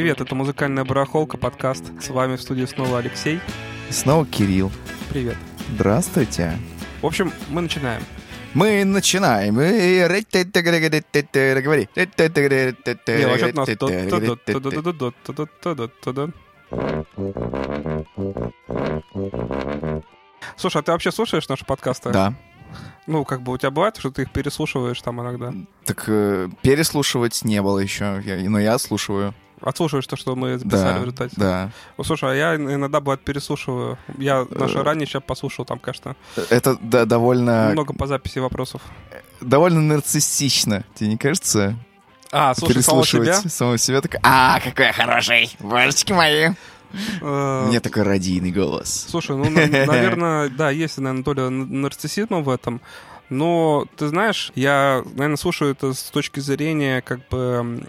Привет, это музыкальная барахолка, подкаст. С вами в студии снова Алексей. И снова Кирилл. Привет. Здравствуйте. В общем, мы начинаем. Мы начинаем. Говори. Слушай, а ты вообще слушаешь наши подкасты? Да. Ну, как бы у тебя бывает, что ты их переслушиваешь там иногда? Так э, переслушивать не было еще, я, но я слушаю. Отслушиваешь то, что мы записали Да, в результате? да. Ну, слушай, а я иногда, бывает, переслушиваю. Я наше ранее сейчас послушал, там, конечно, Это да, довольно, много по записи вопросов. довольно нарциссично, тебе не кажется? А, слушай, самого себя? Самого себя так. А, какой я хороший, божечки мои. Э, У меня такой радийный голос. Слушай, ну, на- наверное, да, есть, наверное, доля нарциссизма в этом. Но, ты знаешь, я, наверное, слушаю это с точки зрения, как бы,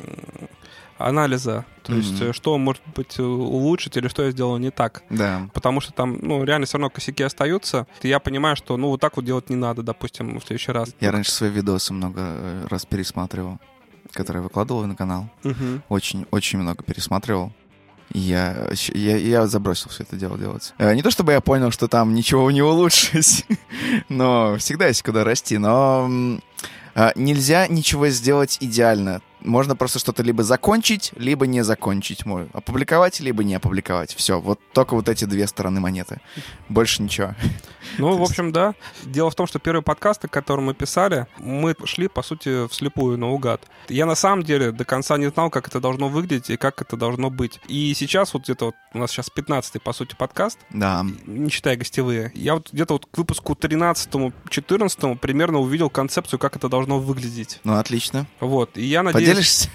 анализа. То есть, Мгм. э, что, может быть, у- улучшить или что я сделал не так. Да. Потому что там, ну, реально все равно косяки остаются. И я понимаю, что, ну, вот так вот делать не надо, допустим, в следующий раз. Я раньше свои видосы много э, раз пересматривал, которые выкладывал на канал. Мгм. очень, очень много пересматривал. Я, я, я забросил все это дело делать. Э, Не то чтобы я понял, что там ничего не улучшить, но всегда есть куда расти. Но а, нельзя ничего сделать идеально. Можно просто что-то либо закончить, либо не закончить. Мо- Опубликовать, либо не опубликовать. Все, вот только вот эти две стороны монеты. Больше ничего. Ну, в общем, да. Дело в том, что первые подкасты, которые мы писали, мы шли, по сути, вслепую, наугад. Я на самом деле до конца не знал, как это должно выглядеть и как это должно быть. И сейчас вот где-то вот у нас сейчас 15-й, по сути, подкаст, Да. не считая гостевые. Я вот где-то вот к выпуску 13-14 примерно увидел концепцию, как это должно выглядеть. Ну, отлично. Вот. И я надеюсь... Поделишься?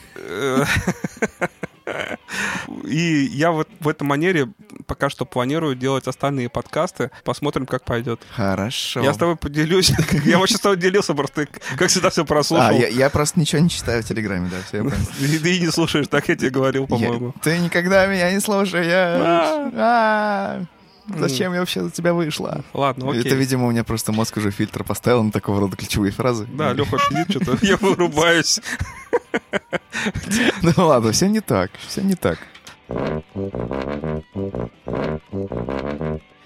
И я вот в этой манере пока что планирую делать остальные подкасты. Посмотрим, как пойдет. Хорошо. Я с тобой поделюсь. Я вообще с тобой делился, просто как всегда, все А, прослушал. я, я просто ничего не читаю в Телеграме, да, все. И ты не слушаешь, так я тебе говорил, по-моему. Я- Ты никогда меня не слушаешь. Зачем я вообще за тебя вышла? Ладно, окей. Это, видимо, у меня просто мозг уже фильтр поставил на такого рода ключевые фразы. Да, Леха сидит что-то, я вырубаюсь. Ну ладно, все не так, все не так.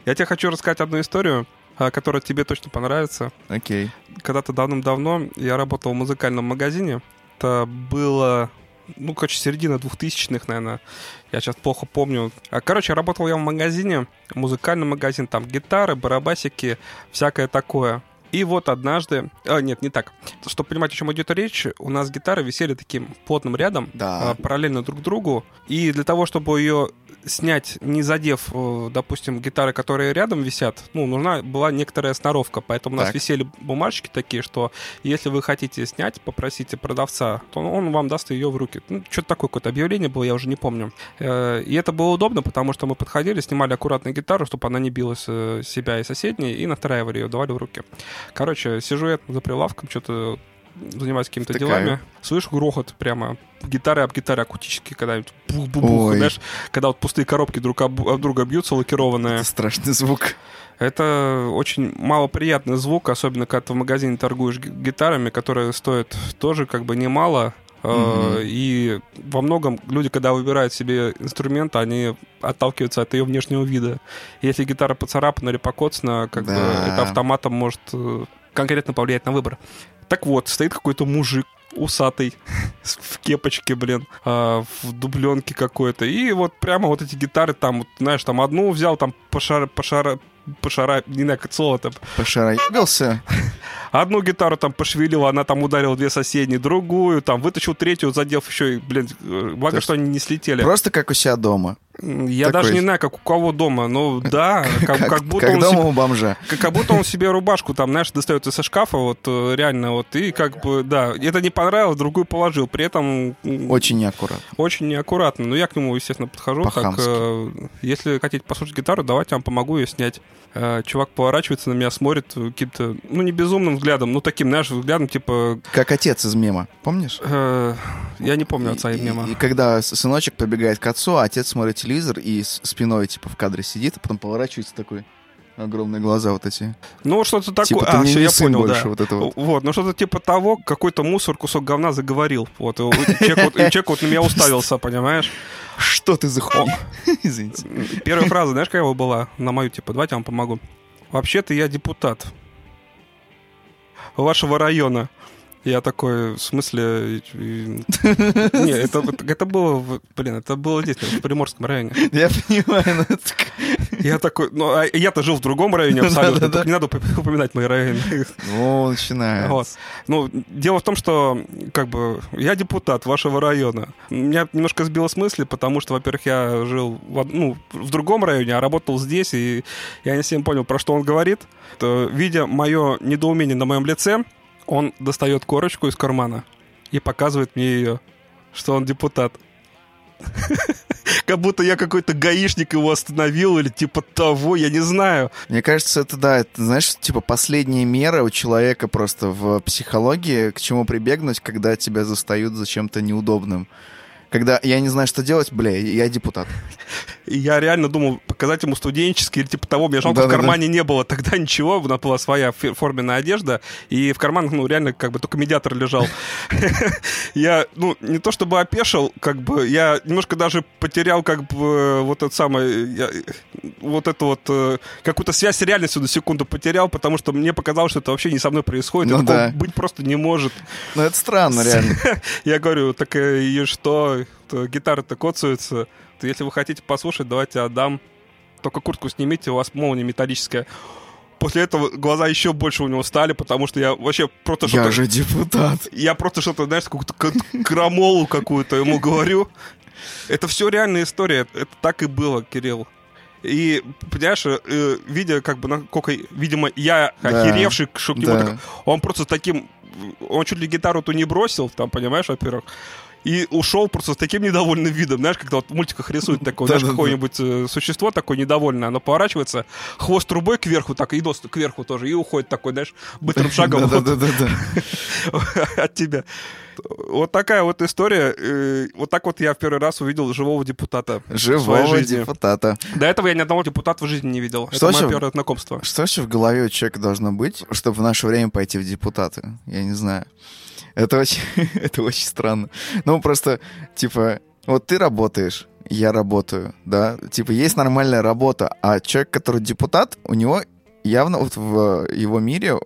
Я тебе хочу рассказать одну историю, а, которая тебе точно понравится. Окей. Когда-то давным-давно я работал в музыкальном магазине. Это было, ну, короче, середина 2000-х, наверное. Я сейчас плохо помню. А, Короче, работал я в магазине, музыкальный магазин, там гитары, барабасики, всякое такое. И вот однажды... А, нет, не так. Чтобы понимать, о чем идет речь, у нас гитары висели таким плотным рядом, Да. а, параллельно друг другу. И для того, чтобы ее снять, не задев, э, допустим, гитары, которые рядом висят, ну, нужна была некоторая сноровка. Поэтому у нас висели бумажки такие, что если вы хотите снять, попросите продавца, то он вам даст ее в руки. Ну, что-то такое какое-то объявление было, я уже не помню. Э, И это было удобно, потому что мы подходили, снимали аккуратно гитару, чтобы она не билась э, себя и соседней, и настраивали ее, давали в руки. Короче, сижу я за прилавком, что-то занимаюсь какими-то делами. Слышу грохот прямо гитары об гитары акустические, когда бух-бух-бух, Ой. знаешь, когда вот пустые коробки друг об, об друга бьются, лакированные. Это страшный звук. Это очень малоприятный звук, особенно когда ты в магазине торгуешь ги- гитарами, которые стоят тоже как бы немало. Э. И во многом люди, когда выбирают себе инструмент, они отталкиваются от ее внешнего вида. Если гитара поцарапана или покоцана, как бы Да. это автоматом может э, конкретно повлиять на выбор. Так вот, стоит какой-то мужик усатый в кепочке, блин, а, в дубленке какой-то. И вот прямо вот эти гитары там, вот, знаешь, там одну взял, там пошара, пошара, пошара, не знаю, как слово там. Пошароебился. Одну гитару там пошевелил, она там ударила две соседние, другую, там вытащил третью, задев еще, и, блин, э, благо, есть что они не слетели. Просто как у себя дома. Я такой- даже не знаю, как у кого дома, но да, как, Как, как будто как он дома себе- у бомжа. как, как будто он себе рубашку там, знаешь, достает из шкафа, вот э, реально, вот, и как бы, да, это не понравилось, другую положил. При этом Очень неаккуратно. очень неаккуратно. Но я к нему, естественно, подхожу, По-хамски. э, если хотите послушать гитару, давайте я вам помогу ее снять. Э, чувак поворачивается на меня, смотрит каким-то, ну, не безумным взглядом, ну, таким, знаешь, взглядом, типа, Как отец из мема, помнишь? э, я не помню отца и И- мема. И, когда с- сыночек побегает к отцу, а отец смотрит телевизор и с спиной, типа, в кадре сидит, а потом поворачивается такой. Огромные глаза вот эти. Ну, что-то такое. Типа, а, все, я понял, больше, да. вот это вот. Вот, ну что-то типа того, какой-то мусор, кусок говна заговорил. Вот, и человек, вот, и на меня уставился, понимаешь? Что ты за хуйня? Извините. Первая фраза, знаешь, какая была на мою, типа, давайте я вам помогу. Вообще-то я депутат вашего района. Я такой, в смысле... Не, это, это было, блин, это было здесь, в Приморском районе. Я понимаю, но это Я такой, ну, а я-то жил в другом районе абсолютно, не надо уп- упоминать мои районы. О, начинается. Вот. Ну, дело в том, что, как бы, я депутат вашего района. Меня немножко сбило с мысли, потому что, во-первых, я жил в, ну, в другом районе, а работал здесь, и я не совсем понял, про что он говорит. То, видя мое недоумение на моем лице, он достает корочку из кармана и показывает мне ее, что он депутат. Как будто я какой-то гаишник его остановил или типа того, я не знаю. Мне кажется, это да, это, знаешь, типа последняя мера у человека просто в психологии, к чему прибегнуть, когда тебя застают за чем-то неудобным. Когда я не знаю, что делать, бля, я депутат. И я реально думал показать ему студенческий или типа того. Мне жалко, в Да-да-да. кармане не было тогда ничего. У нас была своя форменная одежда. И в карманах, ну, реально, как бы только медиатор лежал. Я, ну, не то чтобы опешил, как бы, я немножко даже потерял, как бы, вот это самое, вот эту вот, э, какую-то связь с реальностью на секунду потерял, потому что мне показалось, что это вообще не со мной происходит. Ну да. быть просто не может. Ну, это странно, реально. Я говорю, так э, и что? То Гитара-то коцаются. То если вы хотите послушать, давайте отдам. Только куртку снимите, у вас молния металлическая. После этого глаза еще больше у него стали, потому что я вообще просто Я что-то... же депутат. Я просто что-то, знаешь, какую-то крамолу какую-то ему говорю. Это все реальная история. Это так и было, Кирилл. И, понимаешь, э, видя, как бы, насколько, видимо, я Да. охеревший, что к нему Да. так- он просто таким... Он чуть ли гитару-то не бросил, там, понимаешь, во-первых. И ушел просто с таким недовольным видом, знаешь, когда вот в мультиках рисуют такое, знаешь, какое-нибудь э, существо такое недовольное, оно поворачивается, хвост трубой кверху, так, и нос кверху тоже, и уходит такой, знаешь, быстрым шагом от тебя. Вот такая вот история. Э, Вот так вот я в первый раз увидел живого депутата Живого депутата. До этого я ни одного депутата в жизни не видел. Что Это мое первое знакомство. Что вообще в голове у человека должно быть, чтобы в наше время пойти в депутаты? Я не знаю. Это очень, это очень странно. Ну, просто, типа, вот ты работаешь, я работаю, да? Типа, есть нормальная работа, а человек, который депутат, у него явно вот в его мире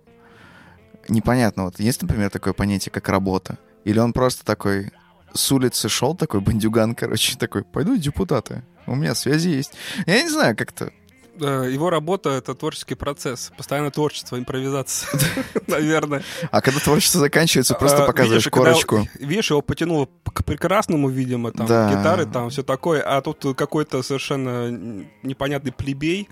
непонятно. Вот есть, например, такое понятие, как работа? Или он просто такой с улицы шел, такой бандюган, короче, такой, пойду депутаты. У меня связи есть. Я не знаю, как-то Его работа — это творческий процесс. Постоянное творчество, импровизация, наверное. А когда творчество заканчивается, просто А, показываешь корочку. Видишь, его потянуло к прекрасному, видимо, там, гитары, там, все такое, а тут какой-то совершенно непонятный плебей,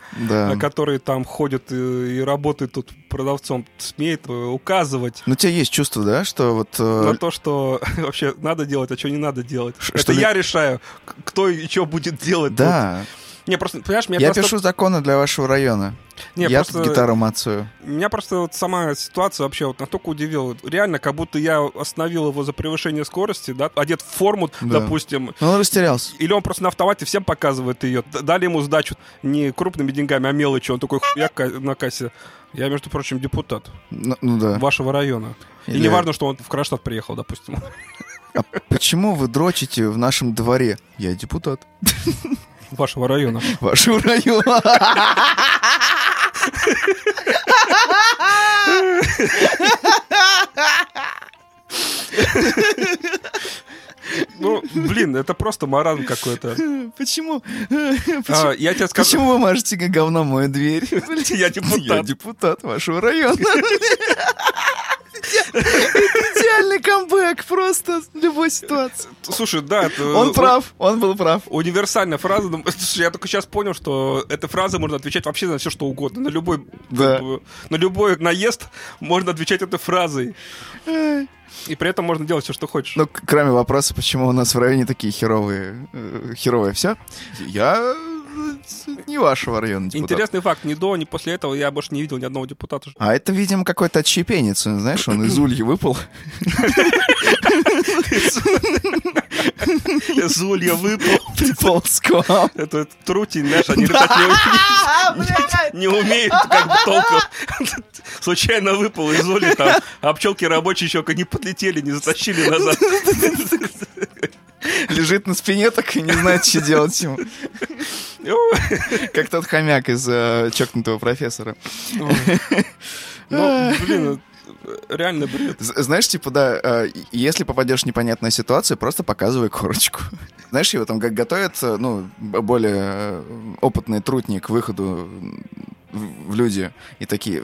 который там ходит и, работает тут продавцом, смеет э, указывать Ну, у тебя есть чувство, да, что вот... э, на то, что вообще надо делать, а что не надо делать. Это я решаю, кто и что будет делать. Да. тут. Не, просто, понимаешь, меня Я просто... пишу законы для вашего района. Не, я просто... гитару мацаю. Меня просто вот сама ситуация вообще вот настолько удивила. Реально, как будто я остановил его за превышение скорости, да, одет в форму, Да. допустим, Ну, он растерялся. или он просто на автомате всем показывает ее. Дали ему сдачу не крупными деньгами, а мелочью. Он такой хуя ка- на кассе. Я, между прочим, депутат Ну, ну да. вашего района. И Или- не важно, что он в Кронштадт приехал, допустим. А почему вы дрочите в нашем дворе? Я депутат Вашего района. вашего района. Ну, блин, это просто маразм какой-то. Почему? А, я тебе скажу... Почему вы мажете говном мою дверь? Я Я депутат. депутат вашего района. Идеальный камбэк просто в любой ситуации. Слушай, да, это... Он прав, он был прав. Универсальная фраза. Ну, Слушай, я только сейчас понял, что этой фразой можно отвечать вообще на все, что угодно. На любой, Да. на любой наезд можно отвечать этой фразой. И при этом можно делать все, что хочешь. Ну, кроме вопроса, почему у нас в районе такие херовые, э, херовые все. Я не вашего района депутат. Интересный факт. Ни до, ни после этого я больше не видел ни одного депутата. А это, видимо, какой-то отщепенец, знаешь, он из ульи выпал. Из улья выпал. Приполз к вам. Это трутень, знаешь, они летать не умеют. Как бы толком. Случайно выпал из ули там, а пчелки рабочие еще не подлетели, не затащили назад. Лежит на спине так и не знает, что делать ему. Как тот хомяк из э, чокнутого профессора. Ну, блин, реально бред. Знаешь, типа, да, э, если попадешь в непонятную ситуацию, просто показывай корочку. Знаешь, его там как готовят, э, ну, более э, опытные трутни к выходу в в люди. И такие,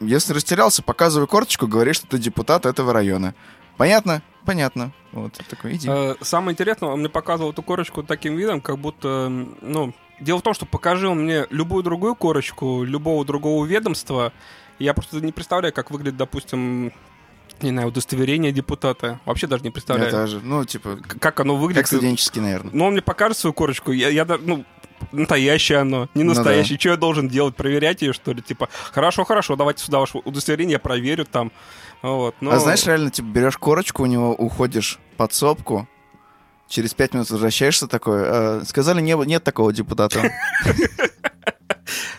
если растерялся, показывай корочку, говори, что ты депутат этого района. Понятно? Понятно. Вот, такой, иди. Э, Самое интересное, он мне показывал эту корочку таким видом, как будто, ну, дело в том, что покажи он мне любую другую корочку, любого другого ведомства, я просто не представляю, как выглядит, допустим, не знаю, удостоверение депутата. Вообще даже не представляю, Это же, ну, типа, как оно выглядит. как студенческий, наверное. Ну, он мне покажет свою корочку, я, я даже, ну, настоящее оно, не Ну да. настоящее. Что я должен делать? Проверять ее, что ли? Типа, хорошо, хорошо, давайте сюда ваше удостоверение, я проверю там. Вот, но... А знаешь, реально, типа, берешь корочку у него, уходишь под сопку, через пять минут возвращаешься такой, «Э, сказали, не, нет такого депутата.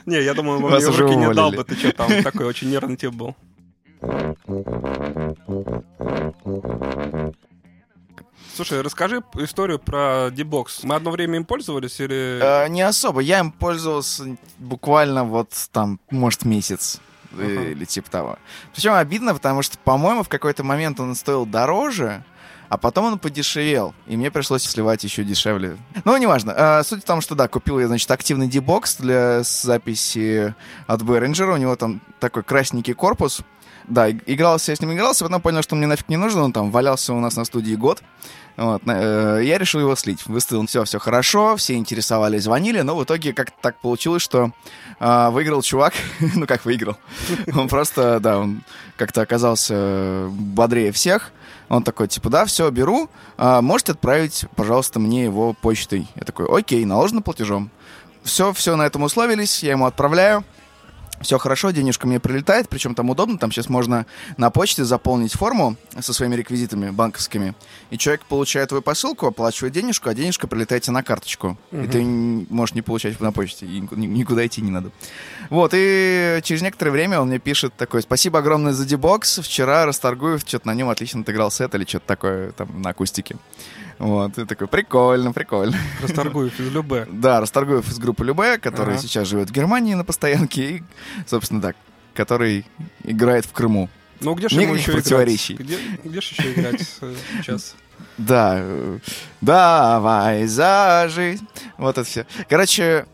Не, я думаю, он мне в руки не дал бы, ты что, там такой очень нервный тип был. Слушай, расскажи историю про дебокс. Мы одно время им пользовались или... Э, Не особо, я им пользовался буквально вот там, может, месяц. Ага. Или типа того. Причем обидно, потому что, по-моему, в какой-то момент он стоил дороже, а потом он подешевел, и мне пришлось сливать еще дешевле. Ну, неважно. А, Суть в том, что, да, купил я, значит, активный дебокс для записи от Behringer. У него там такой красненький корпус. Да, игрался я с ним, игрался, потом понял, что мне нафиг не нужен, он там валялся у нас на студии год. Вот, э, я решил его слить. Выставил все, все хорошо, все интересовались, звонили, но в итоге как-то так получилось, что а, выиграл чувак, ну как выиграл, он просто, да, он как-то оказался бодрее всех, он такой, типа, да, все, беру, а, можете отправить, пожалуйста, мне его почтой. Я такой, окей, наложено платежом. Все, все, на этом условились, я ему отправляю. Все хорошо, денежка мне прилетает, причем там удобно, там сейчас можно на почте заполнить форму со своими реквизитами банковскими, и человек получает твою посылку, оплачивает денежку, а денежка прилетает тебе на карточку. И Мгм. ты можешь не получать на почте, и нику- ни- никуда идти не надо. Вот, и через некоторое время он мне пишет такой, спасибо огромное за дебокс, вчера Расторгуев что-то на нем отлично отыграл сет или что-то такое там на акустике. Вот, и такой, прикольно, прикольно. Расторгуев из Любе. Да, Расторгуев из группы Любе, который Ага. сейчас живет в Германии на постоянке, и, собственно, так, который играет в Крыму. Ну, где же ему еще противоречий. играть? Где, где же еще играть э, сейчас? Да, давай за жизнь. Вот это все. Короче,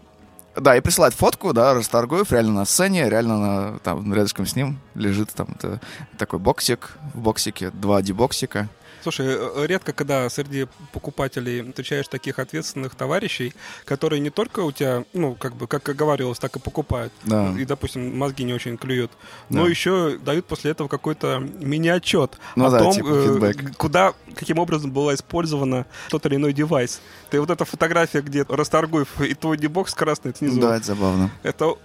да, и присылает фотку, да, Расторгуев реально на сцене, реально на, там рядышком с ним лежит там это, такой боксик, в боксике два дебоксика. Слушай, э, редко, когда среди покупателей встречаешь таких ответственных товарищей, которые не только у тебя, ну, как бы, как и говорилось, так и покупают. Да. И, допустим, мозги не очень клюют. Но Да. еще дают после этого какой-то мини-отчет Ну о да, том, типа э, куда, каким образом была использована тот или иной девайс. Ты вот эта фотография, где Расторгуев и твой дебокс красный снизу. Да, это забавно. Это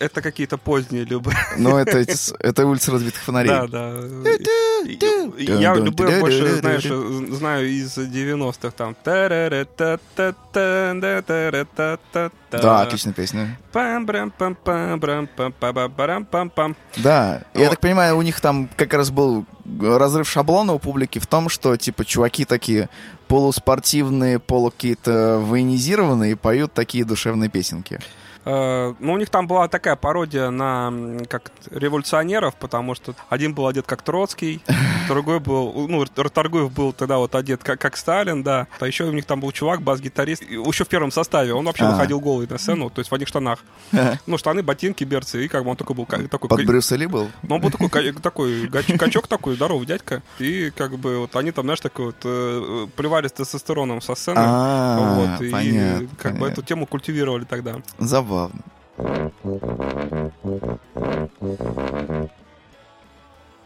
это какие-то поздние любые. это, эти с- это улица разбитых фонарей. Да, да. Я любые больше, знаешь, знаю из 90-х там. Да, отличная песня. Да, я так понимаю, у них там как раз был разрыв шаблона у публики в том, что, типа, чуваки такие полуспортивные, полу какие-то военизированные поют такие душевные песенки. Э, Ну, у них там была такая пародия на как революционеров, потому что один был одет как Троцкий, другой был, ну, Расторгуев был тогда вот одет как, как Сталин, да. А еще у них там был чувак, бас-гитарист, еще в первом составе. Он вообще А. выходил голый на сцену, то есть в одних штанах. Ну, штаны, ботинки, берцы, и как бы он такой был, такой... Под Брюса Ли был? Ну, он был такой, такой качок такой, здоровый дядька. И как бы вот они там, знаешь, такой вот э, плевались тестостероном со сцены. А, вот, и как бы эту тему культивировали тогда. Забавно.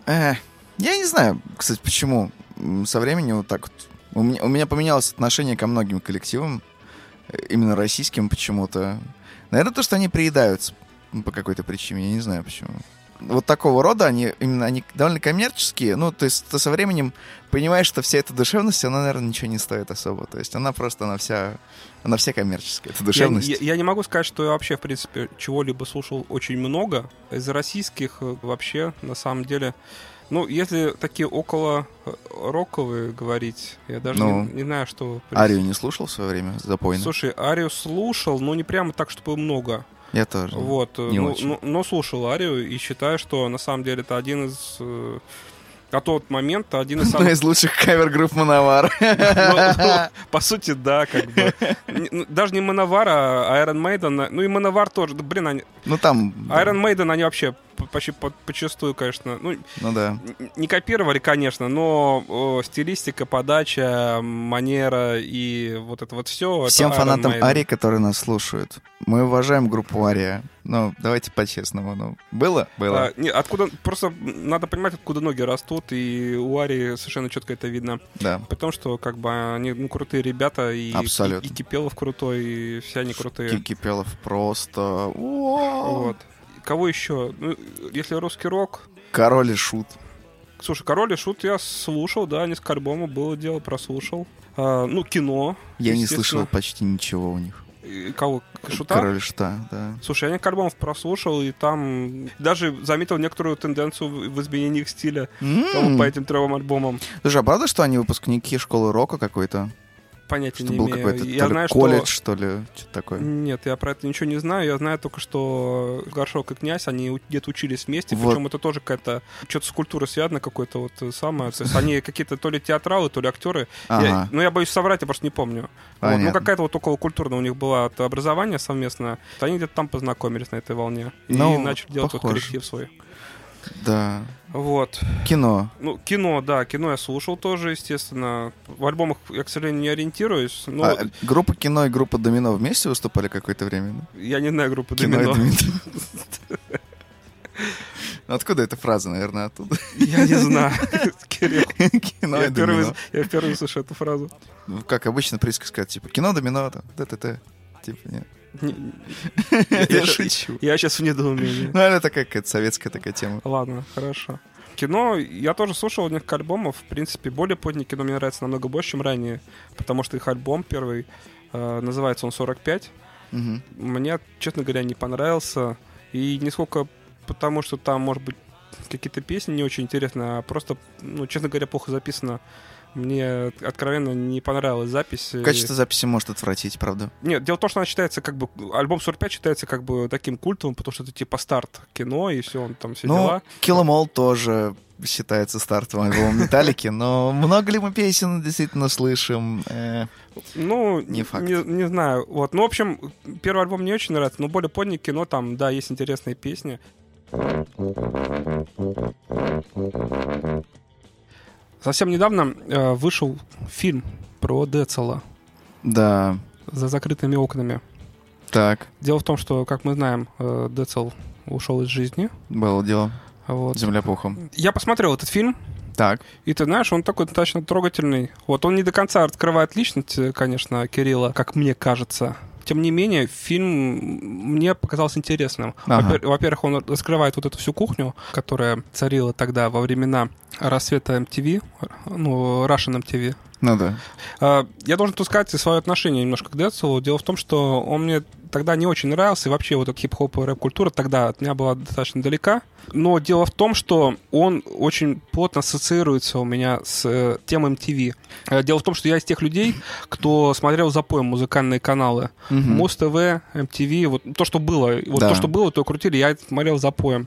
Э, я не знаю, кстати, почему со временем вот так вот. У меня, у меня поменялось отношение ко многим коллективам, э, именно российским почему-то. Наверное, то, что они приедаются по какой-то причине, я не знаю почему. Вот такого рода, они именно они довольно коммерческие. Ну, то есть ты со временем понимаешь, что вся эта душевность, она, наверное, ничего не стоит особо. То есть она просто, она вся, она вся коммерческая, эта Я, душевность. я- я не могу сказать, что я вообще, в принципе, чего-либо слушал очень много. Из российских э, вообще, на самом деле... Ну, если такие около э, роковые говорить, я даже Ну, не, не знаю, что... Арию не слушал в свое время, запойно? Слушай, Арию слушал, но не прямо так, чтобы много. Я тоже. Вот, не ну, очень. ну, но слушал Арию и считаю, что на самом деле это один из... э, На тот момент один из Одна самых... из лучших кавер-групп Manowar. Ну, ну, по сути, да, как бы. Ну, Даже не Manowar, а Iron Maiden. Ну и Manowar тоже. Блин, они... Ну там... Iron Maiden, они вообще почти по- почастую, конечно, ну, Ну да. не копировали, конечно, но о, стилистика, подача, манера и вот это вот все. Всем фанатам Арии, которые нас слушают, мы уважаем группу Ария. Ну, давайте по-честному. Ну, было? Было. не, откуда, просто надо понимать, откуда ноги растут, и у Арии совершенно четко это видно. Да. Потому что, как бы, они ну, крутые ребята, и, Абсолютно. и, и Кипелов крутой, и все они крутые. Ки- Кипелов просто... Вот. Кого еще? Ну, если русский рок, Король и Шут. Слушай, Король и Шут я слушал, да, несколько альбомов было дело, прослушал. А, ну, кино. Я не слышал почти ничего у них. И Кого? Шута? Король Шута, да. Слушай, я несколько альбомов прослушал, и там даже заметил некоторую тенденцию в изменении их стиля вот по этим трем альбомам. Слушай, а правда, что они выпускники школы рока какой-то? Понятия Что не был имею. какой-то я знаю, колледж, что... что ли, что-то такое? Нет, я про это ничего не знаю. Я знаю только, что Горшок и Князь, они где-то учились вместе. Вот. Причем это тоже какая-то... Что-то с культурой связано какое-то вот э, самое. То есть они какие-то то ли театралы, то ли актеры. Я- Ага, ну, я боюсь соврать, я просто не помню. Вот, ну, какая-то вот около культурная у них была образование совместное. Они где-то там познакомились на этой волне. И Ну, начали делать вот похоже. коллектив свой. Да. Вот. Кино. Ну, кино, да, кино я слушал тоже, естественно. В альбомах я, к сожалению, не ориентируюсь. Но А, группа кино и группа Домино вместе выступали какое-то время? да? я не знаю группу Кино Домино. Домино. Ну, Откуда эта фраза, наверное, оттуда? Я не знаю, Кирилл. Кино Я и впервые, Домино. я впервые слышу эту фразу. Ну, как обычно присказка, типа, кино, домино, там, т-т-т. Типа, нет. Я шучу. Я сейчас в недоумении. Ну, это такая какая-то советская такая тема. Ладно, хорошо. Кино, я тоже слушал несколько альбомов. В принципе, более позднее кино мне нравится намного больше, чем ранее. Потому что их альбом первый, э, называется он «45». Мгм. Мне, честно говоря, не понравился. И не сколько потому, что там, может быть, какие-то песни не очень интересные, а просто, ну, честно говоря, плохо записано. Мне откровенно не понравилась запись. Качество записи может отвратить, правда. Нет, дело в том, что она считается как бы... Альбом 45 считается как бы таким культовым, потому что это типа старт кино, и все, он там все Ну, дела. Киломол тоже считается стартовым альбомом Металлики, но много ли мы песен действительно слышим? Э, Ну, Не факт. Не, не знаю. Вот. Ну, в общем, первый альбом мне очень нравится, но более позднее кино, там, да, есть интересные песни. Совсем недавно э, вышел фильм про Децела Да, за закрытыми окнами. так, Дело в том, что, как мы знаем, э, Децел ушел из жизни. было дело. Вот. Земля пухом. Я посмотрел этот фильм, Так, и ты знаешь, он такой достаточно трогательный. Вот он не до конца открывает личность, э, конечно, Кирилла, как мне кажется. Тем не менее, фильм мне показался интересным. Ага. Во-пер- Во-первых, он раскрывает вот эту всю кухню, которая царила тогда во времена рассвета MTV, ну, Russian MTV. Ну да. А, Я должен тут сказать свое отношение немножко к Децелу. Дело в том, что он мне тогда не очень нравился, и вообще вот эта хип-хоп и рэп-культура тогда от меня была достаточно далека. Но дело в том, что он очень плотно ассоциируется у меня с э, темой MTV. Э, Дело в том, что я из тех людей, кто смотрел запоем музыкальные каналы. Мгм. Муз ТВ, MTV, вот то, что было, вот Да. то, что было, то крутили, я смотрел запоем.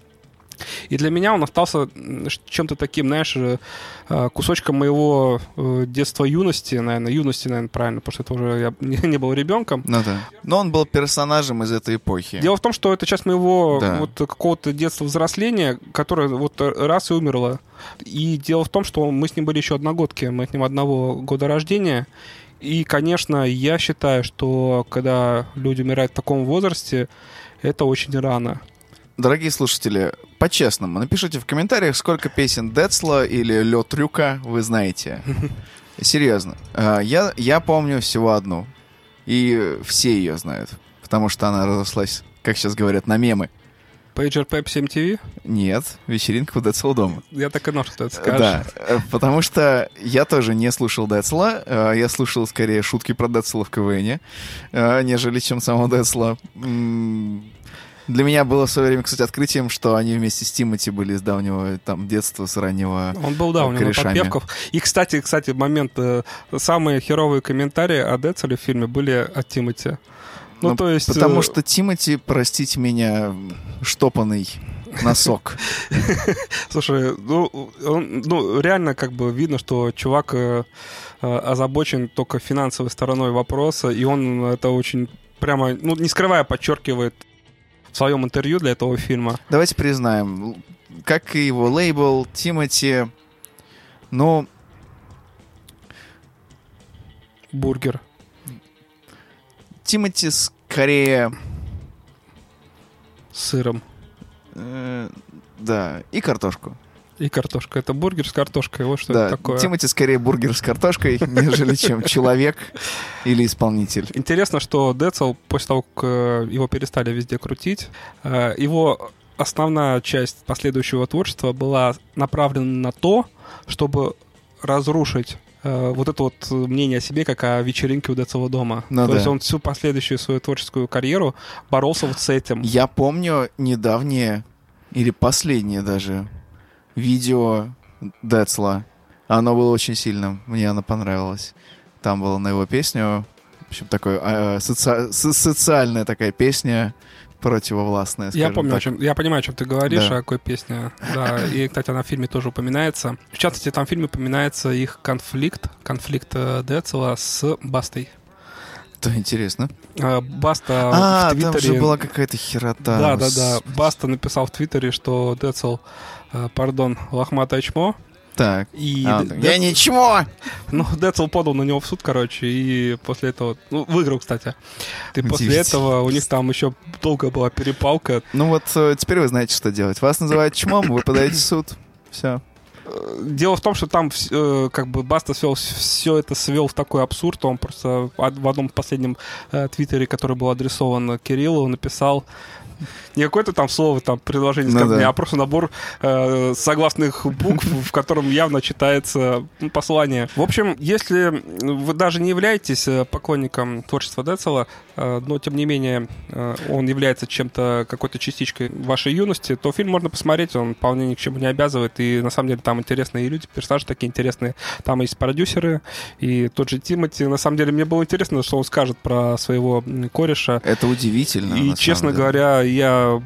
И для меня он остался чем-то таким, знаешь, э, э, кусочком моего э, детства юности, наверное, юности, наверное, правильно, потому что это уже я не, не был ребенком. Ну да. Но он был персонажем из этой эпохи. Дело в том, что это часть моего Да. вот какого-то детства взросления, которое вот раз и умерло. И дело в том, что мы с ним были еще одногодки, мы с ним одного года рождения. И, конечно, я считаю, что когда люди умирают в таком возрасте, это очень рано. Дорогие слушатели, по-честному, напишите в комментариях, сколько песен Децла или Лё Трюка вы знаете. Серьезно. А, Я, я помню всего одну. И все ее знают. Потому что она разослась, как сейчас говорят, на мемы. Пейджер Пепси MTV? Нет, вечеринка у Децла дома. Я так и знал, что это скажешь. Да, э, потому что я тоже не слушал Децла, э, я слушал скорее шутки про Децла в КВН, э, нежели чем самого Децла. Для меня было в свое время, кстати, открытием, что они вместе с Тимати были с давнего там детства, с раннего. Он был, да, у него корешами. подпевков. И, кстати, кстати, момент. э, Самые херовые комментарии о Децеле в фильме были от Тимати. Ну, Ну, то есть... Потому э, что Тимати, простите меня, штопанный носок. Слушай, ну, он- ну, реально как бы видно, что чувак э, э, озабочен только финансовой стороной вопроса, и он это очень прямо, ну, не скрывая, подчеркивает в своем интервью для этого фильма. Давайте признаем, как и его лейбл, Тимати, ну, Бургер. Тимати скорее, с сыром э, да, и картошку. И картошка. Это бургер с картошкой, вот что да, это такое. Тимати скорее бургер с картошкой, нежели чем человек или исполнитель. Интересно, что Децл, после того, как э, его перестали везде крутить, э, его основная часть последующего творчества была направлена на то, чтобы разрушить э, вот это вот мнение о себе, как о вечеринке у Децова дома. Ну то да. есть он всю последующую свою творческую карьеру боролся вот с этим. Я помню недавнее, или последнее даже, видео Децла. Оно было очень сильным, мне оно понравилось. Там было на его песню, в общем, такой а, соци- со- социальная такая песня, противовластная, Я помню, так. о чем, я понимаю, о чем ты говоришь, Да. о какой песне. Да, и, кстати, она в фильме тоже упоминается. В частности, там в фильме упоминается их конфликт, конфликт э, Децела с Бастой. Это интересно. Э, Баста А, в там Твиттере... же была какая-то херота. Да, да, да. Баста написал в Твиттере, что Децл, э, пардон, лохматое чмо. Так. И А, Д- я ничего! Ну, Децл подал на него в суд, короче, и после этого... Ну, выиграл, кстати. И после этого у них там еще долго была перепалка. Ну вот э, теперь вы знаете, что делать. Вас называют чмом, вы подаете в суд. Все. Э, Дело в том, что там э, как бы Баста свел, все это свел в такой абсурд. Он просто в одном последнем э, твиттере, который был адресован Кириллу, написал не какое-то там слово, там предложение, Ну скажем, да. а просто набор э, согласных букв, в котором явно читается ну, послание. В общем, если вы даже не являетесь э, поклонником творчества Децела, э, но тем не менее э, он является чем-то, какой-то частичкой вашей юности, то фильм можно посмотреть, он вполне ни к чему не обязывает, и на самом деле там интересные и люди, персонажи такие интересные. Там есть продюсеры, и тот же Тимати. На самом деле мне было интересно, что он скажет про своего кореша. Это удивительно. И, честно деле. говоря, я,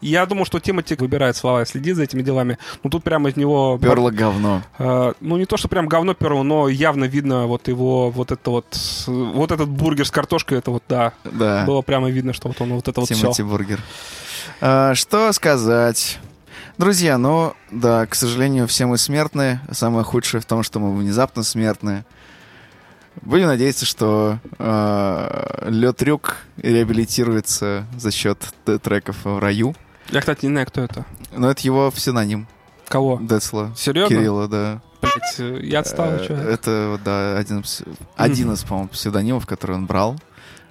я думал, что Тимати выбирает слова и следит за этими делами. Но тут прямо из него... Перло говно. Э, ну, не то, что прям говно перло, но явно видно вот его, вот это вот, вот этот бургер с картошкой, это вот, да, Да. было прямо видно, что вот он вот это вот Тимати все. Бургер. А, что сказать? Друзья, ну, да, к сожалению, все мы смертны. Самое худшее в том, что мы внезапно смертны. Будем надеяться, что э, Лед Рюк реабилитируется за счет треков в раю. Я, кстати, не знаю, кто это. Но это его псевдоним Кого? Децла. Серьезно? Кирилла, да. Блять, э, я отстал, Э, что? Это, да, один, один из, по-моему, псевдонимов, который он брал.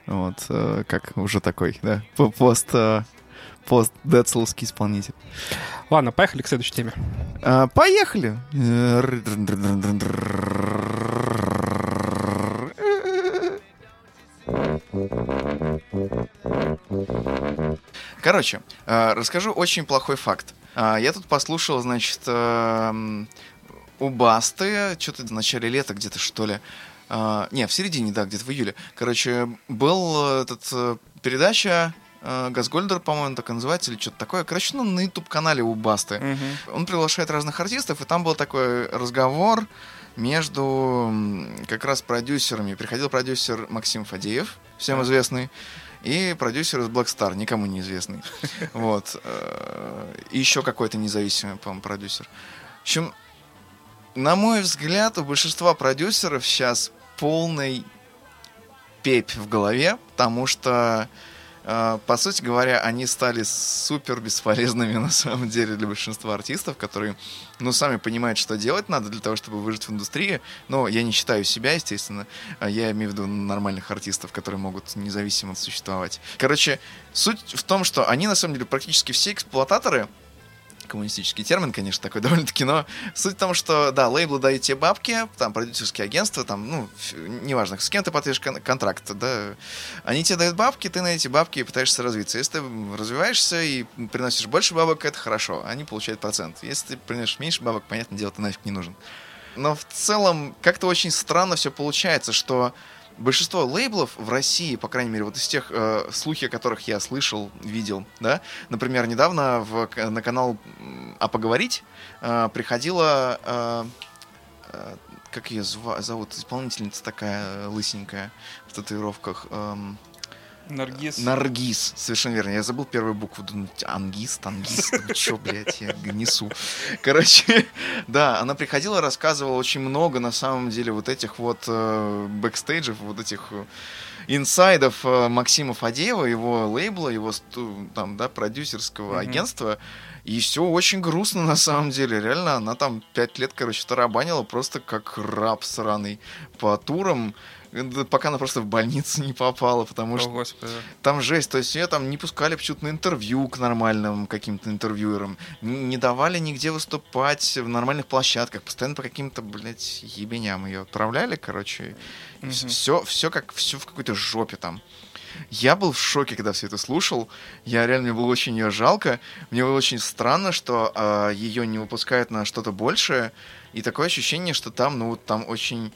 Вот, э, как уже такой, да, по- пост, э, пост децловский исполнитель. Ладно, поехали к следующей теме. А, Поехали! Короче, э, расскажу очень плохой факт. А, Я тут послушал, значит, эм, у Басты, что-то в начале лета где-то, что ли. Не, в середине, да, где-то в июле. Короче, был э, этот э, передача э, Газгольдер, по-моему, так и называется, или что-то такое. Короче, ну, на YouTube-канале у Басты. Он приглашает разных артистов, и там был такой разговор между как раз продюсерами. Приходил продюсер Максим Фадеев, всем известный, и продюсер из Black Star, никому неизвестный. Вот. э, И еще какой-то независимый, по-моему, продюсер. В общем, на мой взгляд, у большинства продюсеров сейчас полный пепь в голове, потому что по сути говоря, они стали супер бесполезными на самом деле для большинства артистов, которые, ну, сами понимают, что делать надо для того, чтобы выжить в индустрии. Но я не считаю себя, естественно. а Я имею в виду нормальных артистов, которые могут независимо существовать. Короче, суть в том, что они на самом деле практически все эксплуататоры, коммунистический термин, конечно, такой довольно-таки, но суть в том, что, да, лейблы дают тебе бабки, там, продюсерские агентства, там, ну, неважно, с кем ты подпишешь кон- контракт, да, они тебе дают бабки, ты на эти бабки пытаешься развиться. Если ты развиваешься и приносишь больше бабок, это хорошо, они получают процент. Если ты приносишь меньше бабок, понятное дело, ты нафиг не нужен. Но в целом как-то очень странно все получается, что большинство лейблов в России, по крайней мере, вот из тех э, слухи, о которых я слышал, видел, да, например, недавно в, на канал «А поговорить» э, приходила, э, э, как ее зовут, исполнительница такая э, лысенькая в татуировках, эм, Наргиз. Наргиз, совершенно верно. Я забыл первую букву. Думаю, Ангиз, Тангиз, ну чё, блядь, я несу. Короче, да, она приходила, рассказывала очень много, на самом деле, вот этих вот э, бэкстейджев, вот этих э, инсайдов э, Максима Фадеева, его лейбла, его там, да, продюсерского агентства. И все очень грустно на самом деле. Реально, она там пять лет, короче, тарабанила просто как раб сраный по турам, пока она просто в больницу не попала, потому О, что господи. там жесть, то есть ее там не пускали почему-то на интервью к нормальным каким-то интервьюерам, не давали нигде выступать в нормальных площадках, постоянно по каким-то, блядь, ебеням ее отправляли, короче, Мгм. все, все как, все в какой-то жопе там. Я был в шоке, когда все это слушал. Я реально, мне было очень ее жалко. Мне было очень странно, что ее не выпускают на что-то большее. И такое ощущение, что там, ну, вот там очень э,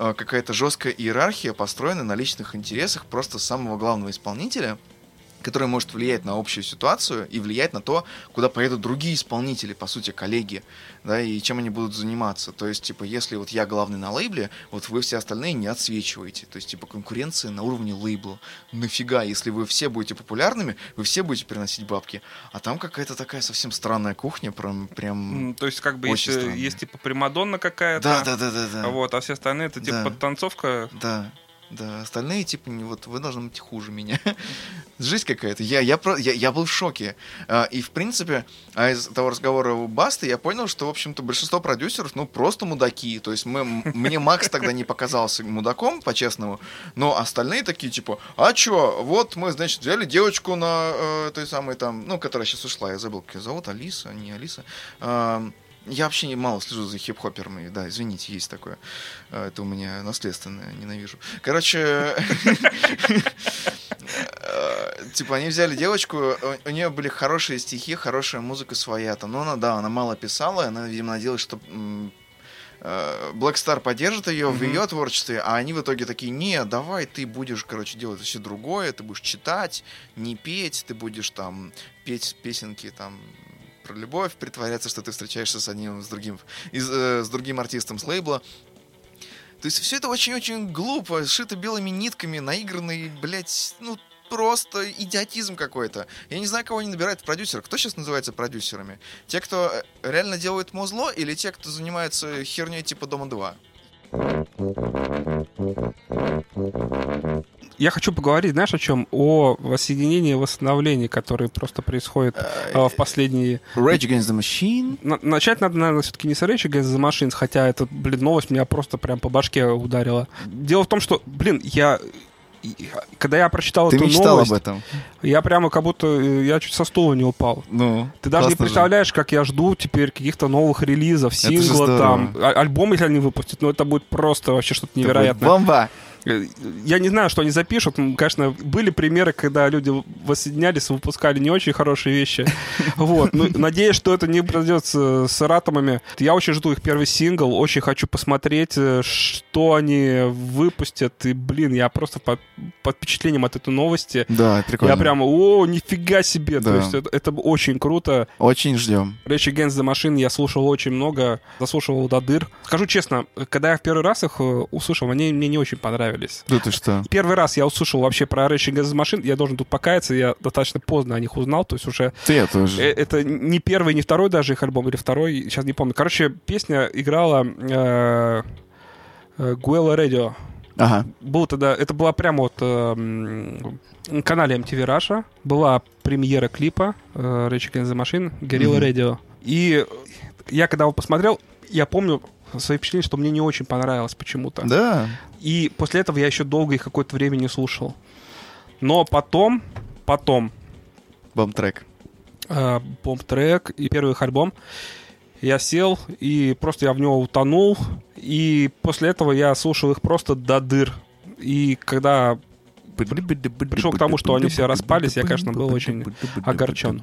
какая-то жесткая иерархия построена на личных интересах просто самого главного исполнителя, который может влиять на общую ситуацию и влиять на то, куда поедут другие исполнители, по сути, коллеги, да, и чем они будут заниматься. То есть, типа, если вот я главный на лейбле, вот вы все остальные не отсвечиваете. То есть, типа, конкуренция на уровне лейбла. Нафига, если вы все будете популярными, вы все будете приносить бабки. А там какая-то такая совсем странная кухня, прям... прям... То есть, как бы, странно. есть, типа, примадонна какая-то, Да, да, да, да, да. вот, а все остальные, это, типа, Да. подтанцовка. Да, да, остальные, типа, не, вот вы должны быть хуже меня. Жизнь какая-то. Я, я, я, я был в шоке. А, и, в принципе, а из того разговора у Басты я понял, что, в общем-то, большинство продюсеров, ну, просто мудаки. То есть мы, мне Макс тогда не показался мудаком, по-честному, но остальные такие, типа, а чё, вот мы, значит, взяли девочку на э, той самой там, ну, которая сейчас ушла, я забыл, как ее зовут, Алиса, не Алиса. Ам, я вообще не мало слежу за хип-хоперами, да, извините, есть такое. А, Это у меня наследственное, ненавижу. Короче, типа они взяли девочку, у- нее были хорошие стихи, хорошая музыка своя, там, но она, да, она мало писала, она, видимо, надеялась, что э, Black Star поддержит ее в ее творчестве, а они в итоге такие, не, давай ты будешь, короче, делать все другое, ты будешь читать, не петь, ты будешь там петь песенки там про любовь, притворяться, что ты встречаешься с одним, с другим, из, э, с другим артистом с лейбла. То есть все это очень-очень глупо, сшито белыми нитками, наигранный, блядь, ну просто идиотизм какой-то. Я не знаю, кого они набирают в продюсеры. Кто сейчас называется продюсерами? Те, кто э, реально делает музло, или те, кто занимается херней типа Дома 2? Я хочу поговорить, знаешь, о чем? О воссоединении и восстановлении, которые просто происходят а, в последние... Rage Against the Machine. На- Начать надо, наверное, все-таки не с Rage Against the Machines, хотя эта, блин, новость меня просто прям по башке ударила. Дело в том, что, блин, я... Когда я прочитал Ты эту мечтал новость, об этом. я прямо как будто... э, Я чуть со стула не упал. Ну, Ты даже не классно же. представляешь, как я жду теперь каких-то новых релизов, сингла там, а- альбом, если они выпустят, ну это будет просто вообще что-то невероятное. Бомба! Э, Я не знаю, что они запишут. Конечно, были примеры, когда люди воссоединялись и выпускали не очень хорошие вещи. Вот. Ну, надеюсь, что это не произойдет с, Ратомами. Я очень жду их первый сингл. Очень хочу посмотреть, э, что они выпустят. И, блин, я просто под, под впечатлением от этой новости. Да, прикольно. Я прямо, о, нифига себе. То Да. есть это, это очень круто. Очень ждем. Rage Against the Machine я слушал очень много, заслушивал до дыр. Скажу честно, когда я в первый раз их э, услышал, они мне не очень понравились. Да ты что? Первый раз я услышал вообще про the Machine, я должен тут покаяться, я достаточно поздно о них узнал, то есть уже Ты я тоже. э, это не первый, не второй даже их альбом, или второй, сейчас не помню. Короче, песня играла э, э, Guerrilla Radio. Ага. был тогда, это была прямо вот э, м, на канале MTV Russia, была премьера клипа э, Rage Against the Machine, Guerrilla Мгм. Radio. И я когда его посмотрел, я помню свои впечатления, что мне не очень понравилось почему-то. Да. И после этого я еще долго их какое-то время не слушал. Но потом, потом, Бомб-трек. э, бомб-трек и первый их альбом, я сел и просто я в него утонул. И после этого я слушал их просто до дыр. И когда Пришел к тому, что они все распались, я, конечно, был очень огорчен.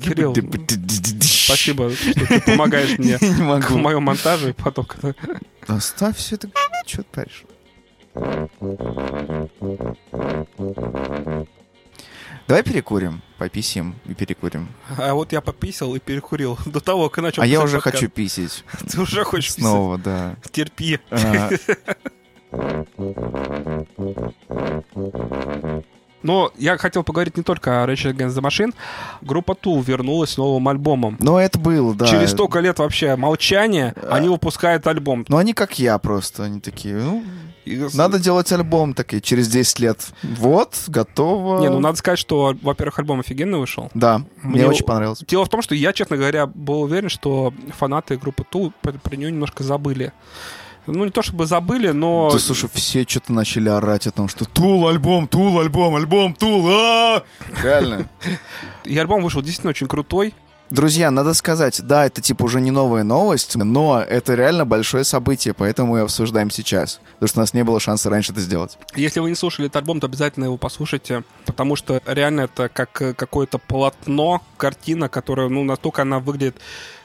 Кирилл, спасибо, что ты помогаешь мне Не в моем монтаже. И потом, Оставь все это. Что паришь? Давай перекурим, пописим и перекурим. А вот я пописал и перекурил до того, как начал А я писать уже подкаст. хочу писить. Ты уже хочешь писать? Снова, да. Терпи. А, Но я хотел поговорить не только о Rage Against the Machine. Группа Tool вернулась с новым альбомом. Но это было, да. Через столько лет вообще молчания они выпускают альбом. Ну, они как я просто. Они такие, ну, И- надо делать альбом такие через 10 лет. Вот, готово. Не, ну надо сказать, что, во-первых, альбом офигенно вышел. Да, мне, Мне очень понравилось. Дело в том, что я, честно говоря, был уверен, что фанаты группы Tool про, про нее немножко забыли. Ну, не то чтобы забыли, но... Да, слушай, все что-то начали орать о том, что Тул альбом, Тул альбом, альбом, Тул, а Реально. И альбом вышел действительно очень крутой. Друзья, надо сказать, да, это типа уже не новая новость, но это реально большое событие, поэтому мы обсуждаем сейчас. Потому что у нас не было шанса раньше это сделать. Если вы не слушали этот альбом, то обязательно его послушайте, потому что реально это как э, какое-то полотно, картина, которая, ну, настолько она выглядит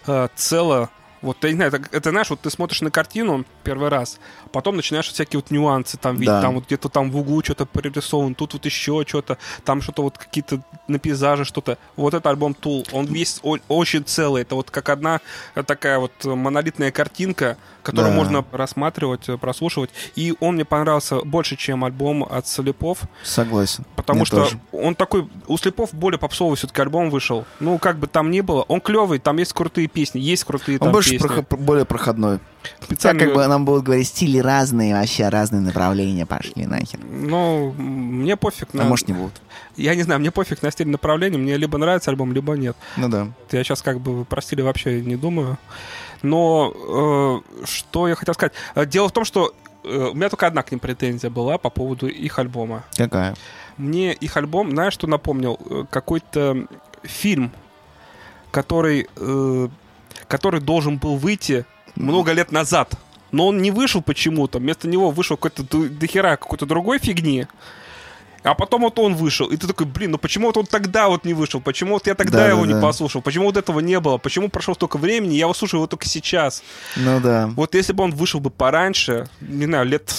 э, цело. Вот, я не знаю, это, это, знаешь, вот ты смотришь на картину первый раз, потом начинаешь всякие вот нюансы там видеть, Да. там вот где-то там в углу что-то прорисовано, тут вот еще что-то, там что-то вот какие-то на пейзаже что-то. Вот этот альбом Tool, он весь о- очень целый, это вот как одна такая вот монолитная картинка, которую Да. можно рассматривать, э, прослушивать, и он мне понравился больше, чем альбом от Слепов, Согласен. потому Мне что тоже. он такой, у Слепов более попсовый все-таки альбом вышел. Ну, как бы там ни было, он клевый, там есть крутые песни, есть крутые там Он больше прохо- более проходной. Специально, как бы нам будут говорить, стили разные, вообще разные направления пошли нахер. Ну, мне пофиг А на... может не будут. Я не знаю, мне пофиг на стиль направления, мне либо нравится альбом, либо нет. Ну да. Я сейчас как бы про стиль вообще не думаю. Но э, что я хотел сказать? Э, Дело в том, что э, у меня только одна к ним претензия была по поводу их альбома. Какая? Мне их альбом, знаешь, что напомнил? Э, Какой-то фильм, который, э, который должен был выйти много лет назад. Но он не вышел почему-то. Вместо него вышел какой-то дохера какой-то другой фигни. А потом вот он вышел. И ты такой, блин, ну почему вот он тогда вот не вышел? Почему вот я тогда Да, его да, не да. послушал? Почему вот этого не было? Почему прошло столько времени? Я его слушаю вот только сейчас. Ну да. Вот если бы он вышел бы пораньше, не знаю, лет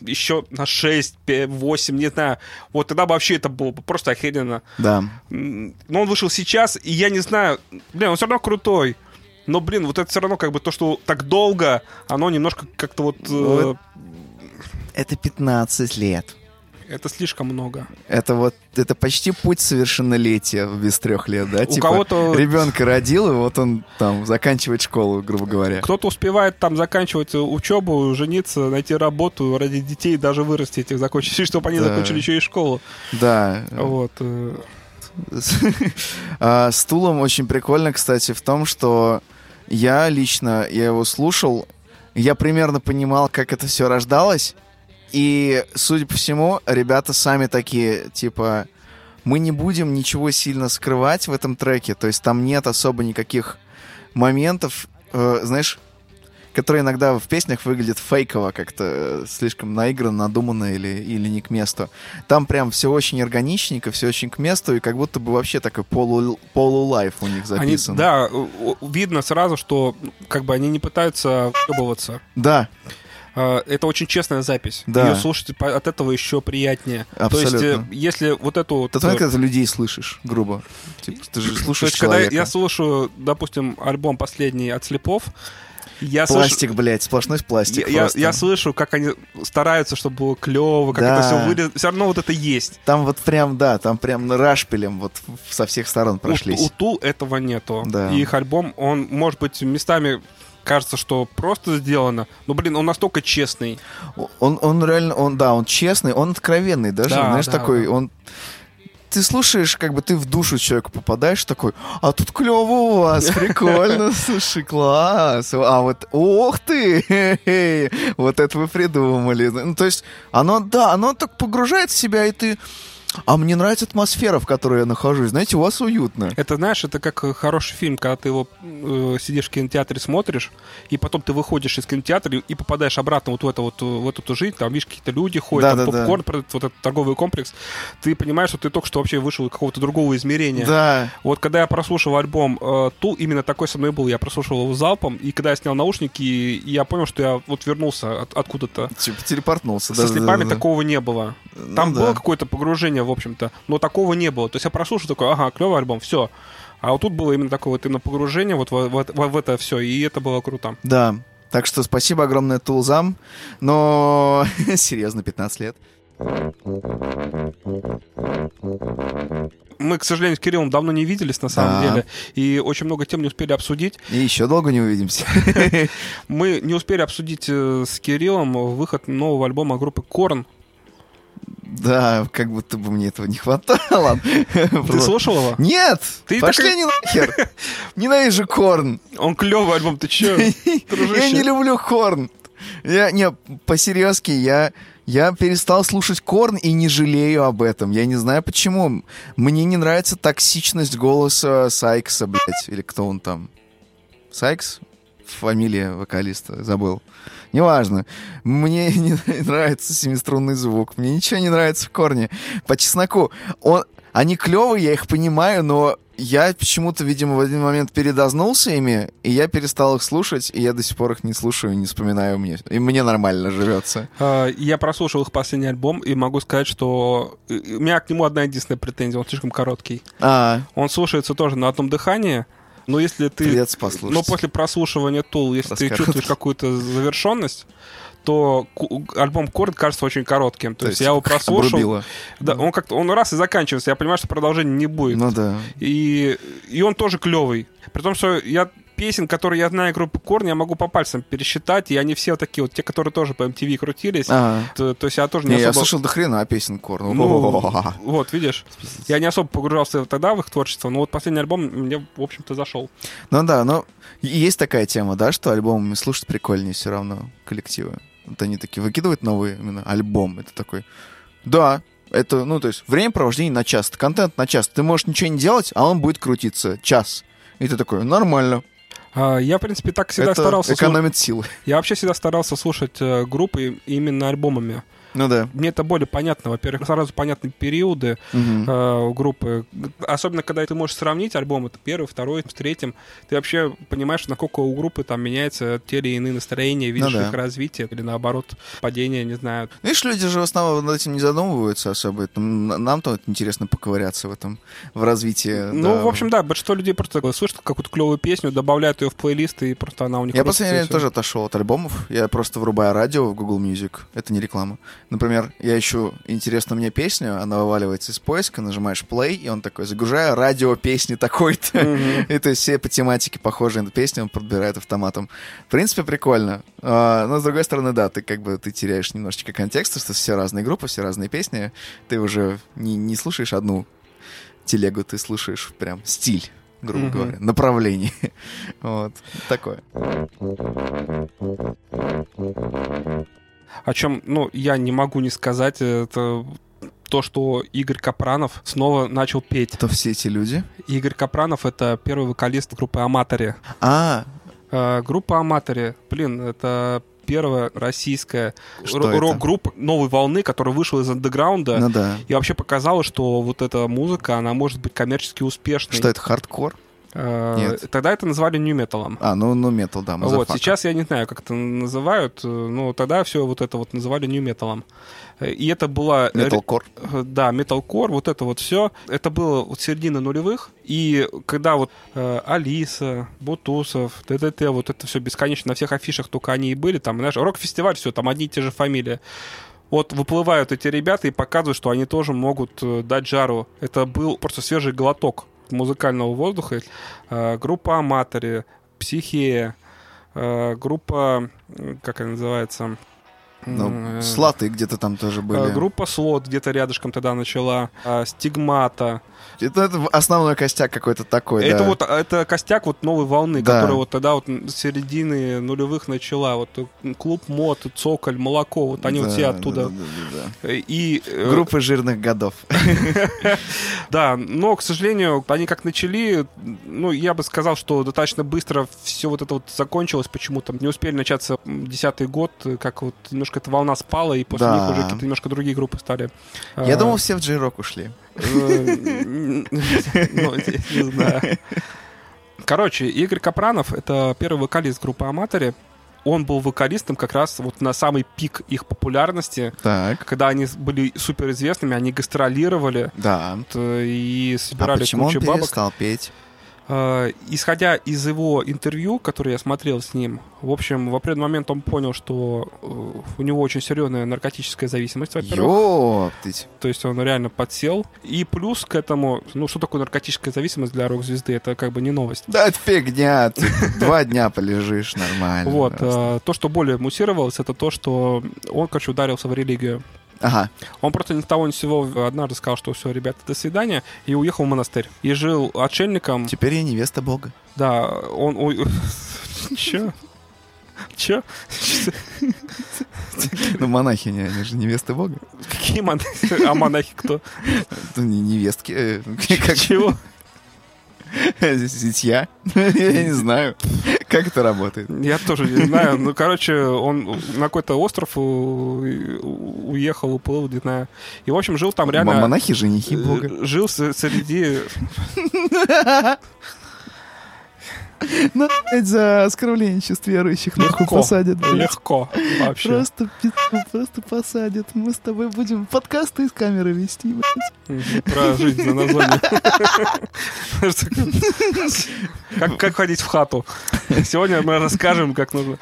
еще на 6, 8, не знаю, вот тогда бы вообще это было бы просто охеренно. Да. Но он вышел сейчас, и я не знаю, блин, он все равно крутой. Но, блин, вот это все равно как бы то, что так долго, оно немножко как-то вот... э, Вот. Это 15 лет. это слишком много. Это вот, это почти путь совершеннолетия без трех лет, да? У типа, кого-то- ребенка родил, и вот он там заканчивает школу, грубо говоря. Кто-то успевает там заканчивать учебу, жениться, найти работу, ради детей даже вырасти этих закончить, чтобы они Да. закончили еще и школу. Да. Вот. э, А, С Тулом очень прикольно, кстати, в том, что я лично, я его слушал, я примерно понимал, как это все рождалось, и, судя по всему, ребята сами такие, типа, мы не будем ничего сильно скрывать в этом треке, то есть там нет особо никаких моментов, э, знаешь, которые иногда в песнях выглядят фейково, как-то э, слишком наигранно, надуманно или, или не к месту. Там прям все очень органичненько, все очень к месту, и как будто бы вообще такой полу, полулайф у них Они, записан. да, у- у- видно сразу, что как бы они не пытаются ебываться. Да, А, Это очень честная запись. Да. Ее слушать от этого еще приятнее. То Абсолютно. есть, э, если вот эту вот... это э, когда ты людей слышишь, грубо. Типа, ты же то слушаешь есть, когда человека. я слушаю, допустим, альбом последний от Слепов, я слышу... Пластик, блядь, сплошной пластик Я, я, просто. я слышу, как они стараются, чтобы было клево, как Да. это все вылез. Все равно вот это есть. Там вот прям, да, там прям рашпилем вот со всех сторон У, прошлись. у Тул этого нету. Да. И их альбом, он может быть местами кажется, что просто сделано. Но, блин, он настолько честный. Он, он реально, он, да, он честный, он откровенный даже, Да, знаешь, да, такой, да. он... Ты слушаешь, как бы ты в душу человека попадаешь, такой, а тут клево у вас, прикольно, слушай, класс, а вот, ох ты, вот это вы придумали. Ну, то есть, оно, да, оно так погружает в себя, и ты, а мне нравится атмосфера, в которой я нахожусь, знаете, у вас уютно. Это, знаешь, это как э, хороший фильм, когда ты его э, сидишь в кинотеатре, смотришь, и потом ты выходишь из кинотеатра и- попадаешь обратно вот в, это вот, э, в эту жизнь, там, видишь, какие-то люди ходят, там Да-да-да. попкорн, продают, вот этот торговый комплекс, ты понимаешь, что ты только что вообще вышел из какого-то другого измерения. Да, Вот когда я прослушал альбом э, Тул, именно такой со мной был, я прослушал его залпом, и когда я снял наушники, я понял, что я вот вернулся от- откуда-то. типа телепортнулся. Со да-да-да-да. слепами такого не было. Там Ну было да. какое-то погружение, в общем-то, но такого не было. То есть я прослушал такой, ага, клевый альбом, все. А вот тут было именно такое вот именно погружение вот в, в- в- в это все, и это было круто. Да. Так что спасибо огромное Тулзам. Но серьезно, 15 лет. Мы, к сожалению, с Кириллом давно не виделись, на самом Да. деле, и очень много тем не успели обсудить. И еще долго не увидимся. Мы не успели обсудить э, с Кириллом выход нового альбома группы Корн. Да, как будто бы мне этого не хватало. Ты слушал его? Нет! Ты Пошли они нахер! Ненавижу Корн! Он клевый альбом, ты че? Я не люблю Корн! Я, не, по-серьезки, я, я перестал слушать Корн и не жалею об этом. Я не знаю почему. Мне не нравится токсичность голоса Сайкса, блядь. Или кто он там? Сайкс? Фамилия вокалиста, забыл. Неважно. Мне не нравится семиструнный звук. Мне ничего не нравится в корне. По чесноку. Он, они клевые, я их понимаю, но я почему-то, видимо, в один момент передознулся ими, и я перестал их слушать, и я до сих пор их не слушаю, не вспоминаю мне. И мне нормально живется. А, Я прослушал их последний альбом и могу сказать, что э, у меня к нему одна единственная претензия, он слишком короткий. А, Он слушается тоже на одном дыхании, но если ты... послушать. Но после прослушивания Тул, если ты чувствуешь какую-то завершенность, то альбом Корд кажется очень коротким. То, То есть я его прослушал. обрубило. Да, он как-то он раз и заканчивается. Я понимаю, что продолжения не будет. Ну да. И, и он тоже клевый. При том, что я песен, которые я знаю группы Корн, я могу по пальцам пересчитать, и они все такие вот, те, которые тоже по MTV крутились. А, То, то есть я тоже не, не, я особо... слушал до хрена песен Корн. Ну, вот, видишь, я не особо погружался тогда в их творчество, но вот последний альбом мне, в общем-то, зашел. Ну да, но есть такая тема, да, что альбомами слушать прикольнее все равно коллективы. Вот они такие выкидывают новый именно альбом. Это такой, да, это, ну, то есть времяпровождение на час, контент на час. Ты можешь ничего не делать, а он будет крутиться час. И ты такой, нормально. А, Я, в принципе, так всегда это старался... экономит силы. Я вообще всегда старался слушать э, группы именно альбомами. Ну да. Мне это более понятно. Во-первых, сразу понятны периоды Мгм. э, у группы. Особенно, когда ты можешь сравнить альбом, это первый, второй, с третьим. Ты вообще понимаешь, насколько у группы там меняются те или иные настроения, видишь Ну да. их развитие или наоборот падение, не знаю. Видишь, люди же в основном над этим не задумываются особо. Нам-то вот интересно поковыряться в этом, в развитии. Ну, да. в общем, да, большинство людей просто слышат какую-то клевую песню, добавляют ее в плейлист, и просто она у них Я в последнее время тоже отошел от альбомов. Я просто врубаю радио в Google Music. Это не реклама. Например, я ищу интересную мне песню, она вываливается из поиска, нажимаешь play, и он такой, загружаю радио песни такой-то. Мгм. И то есть все по тематике похожие на песни он подбирает автоматом. В принципе, прикольно. А, но с другой стороны, да, ты как бы ты теряешь немножечко контекста, что все разные группы, все разные песни. Ты уже не, не слушаешь одну телегу, ты слушаешь прям стиль грубо Мгм. говоря, направление. Вот, такое. О чем, ну, я не могу не сказать, это то, что Игорь Капранов снова начал петь. Кто все эти люди? Игорь Капранов — это первый вокалист группы «Amatory». А, Э, Группа «Amatory», блин, это первая российская это? рок-группа новой волны, которая вышла из андеграунда ну да. и вообще показала, что вот эта музыка, она может быть коммерчески успешной. Что это, хардкор? Э, Нет. Тогда это называли нью-металом. А, ну, ну, метал, да, Вот, motherfucker. сейчас я не знаю, как это называют, э, но тогда все вот это вот называли нью-металом. Э, И это э, Металкор. Э, Да, металкор, вот это вот все. Это было вот середина нулевых. И когда вот э, Алиса, Бутусов, ДДТ, вот это все бесконечно на всех афишах только они и были. Там, знаешь, рок-фестиваль, все, там одни и те же фамилии. Вот выплывают эти ребята и показывают, что они тоже могут дать жару. Это был просто свежий глоток музыкального воздуха. Э, группа Аматори, Психея, Э, группа, как она называется? Ну, Э, слаты где-то там тоже были. Группа Слот где-то рядышком тогда начала. Стигмата. Это, это основной костяк какой-то такой, это да. вот это костяк вот новой волны, Да. которая вот тогда вот с середины нулевых начала. Вот э, клуб мод, цоколь, молоко, вот они вот Да, все да, оттуда. да, да, да. Э, И э, Группы жирных годов. Да, но, к сожалению, они как начали, ну, я бы сказал, что достаточно быстро все вот это вот закончилось почему-то. Не успели начаться десятый год, как вот немножко эта волна спала, и после Да. них уже какие-то немножко другие группы стали. Я А, думал, все в Джей-Рок ушли. Ну, не знаю. Короче, Игорь Капранов — это первый вокалист группы «Аматори». Он был вокалистом как раз вот на самый пик их популярности, Так, когда они были суперизвестными, они гастролировали да. э, и А собирали почему он бабок. перестал петь? Э, Исходя из его интервью, которое я смотрел с ним, в общем, в определенный момент он понял, что э, у него очень серьезная наркотическая зависимость, во-первых. То есть он реально подсел. И плюс к этому, ну что такое наркотическая зависимость для рок-звезды? Это как бы не новость. Да, это фигня. Ты два дня полежишь нормально. Вот, э, то, что более муссировалось, это то, что он, короче, ударился в религию. Ага. Он просто ни с того ни с сего однажды сказал, что все, ребята, до свидания, и уехал в монастырь. И жил отшельником. Теперь я невеста бога. Да, он... ой, Чё? Чё? Ну, монахини, они же невесты бога. Какие монахи? А монахи кто? Ну, не невестки. э, Чего? Зятья? Я не знаю, как это работает. Я тоже не знаю. Ну, короче, он на какой-то остров у- уехал, уплыл, не знаю. И, в общем, жил там реально... Монахи женихи бога. э, Жил среди... Ну, опять за оскорбленчеств верующих нахуй Легко. посадят. Легко вообще. Просто просто посадят. Мы с тобой будем подкасты из камеры вести. Про жизнь на зоне. Как, как ходить в хату. Сегодня мы расскажем, как нужно.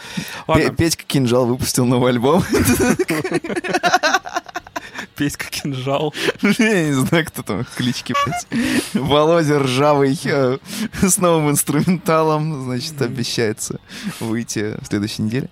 Петька Кинжал выпустил новый альбом. Песька кинжал. Я не знаю, кто там клички. Володя Ржавый э, с новым инструменталом, значит, обещается выйти в следующей неделе.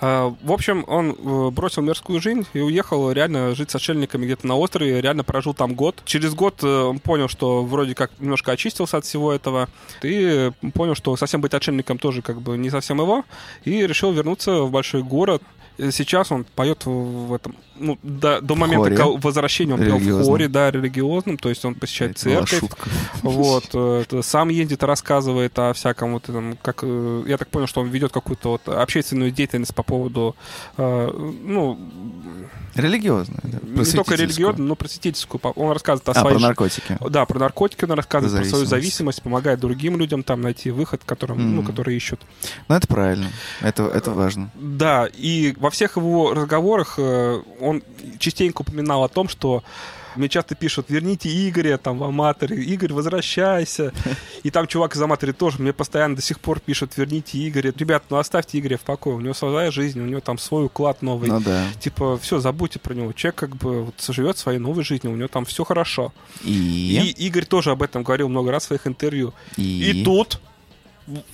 А, В общем, он э, бросил мирскую жизнь и уехал реально жить с отшельниками где-то на острове, реально прожил там год. Через год э, он понял, что вроде как немножко очистился от всего этого, и понял, что совсем быть отшельником тоже как бы не совсем его, и решил вернуться в большой город. И Сейчас он поет в этом, ну, до, до момента Хоре. возвращения он пел в хоре, да, религиозном, то есть он посещает Это церковь. шутка. Вот, э, это сам ездит, рассказывает о всяком вот этом, как, э, я так понял, что он ведет какую-то вот общественную деятельность по поводу, э, ну, Религиозная, да. не только религиозную, но просветительскую. Он рассказывает о А, своей... про жи- наркотики. Да, про наркотики он рассказывает, про свою Зависимость. помогает другим людям там найти выход, которым, ну, Мгм. которые ищут. Ну, это правильно. Это, это важно. Да, и во всех его разговорах э, он частенько упоминал о том, что мне часто пишут, верните Игоря там в Аматоре, Игорь, возвращайся. И там чувак из Аматори тоже мне постоянно до сих пор пишет, верните Игоря. Ребят, ну оставьте Игоря в покое, у него своя жизнь, у него там свой уклад новый. Ну да. Типа, все, забудьте про него. Человек как бы вот, живет своей новой жизнью, у него там все хорошо. И И... Игорь тоже об этом говорил много раз в своих интервью. И... И тут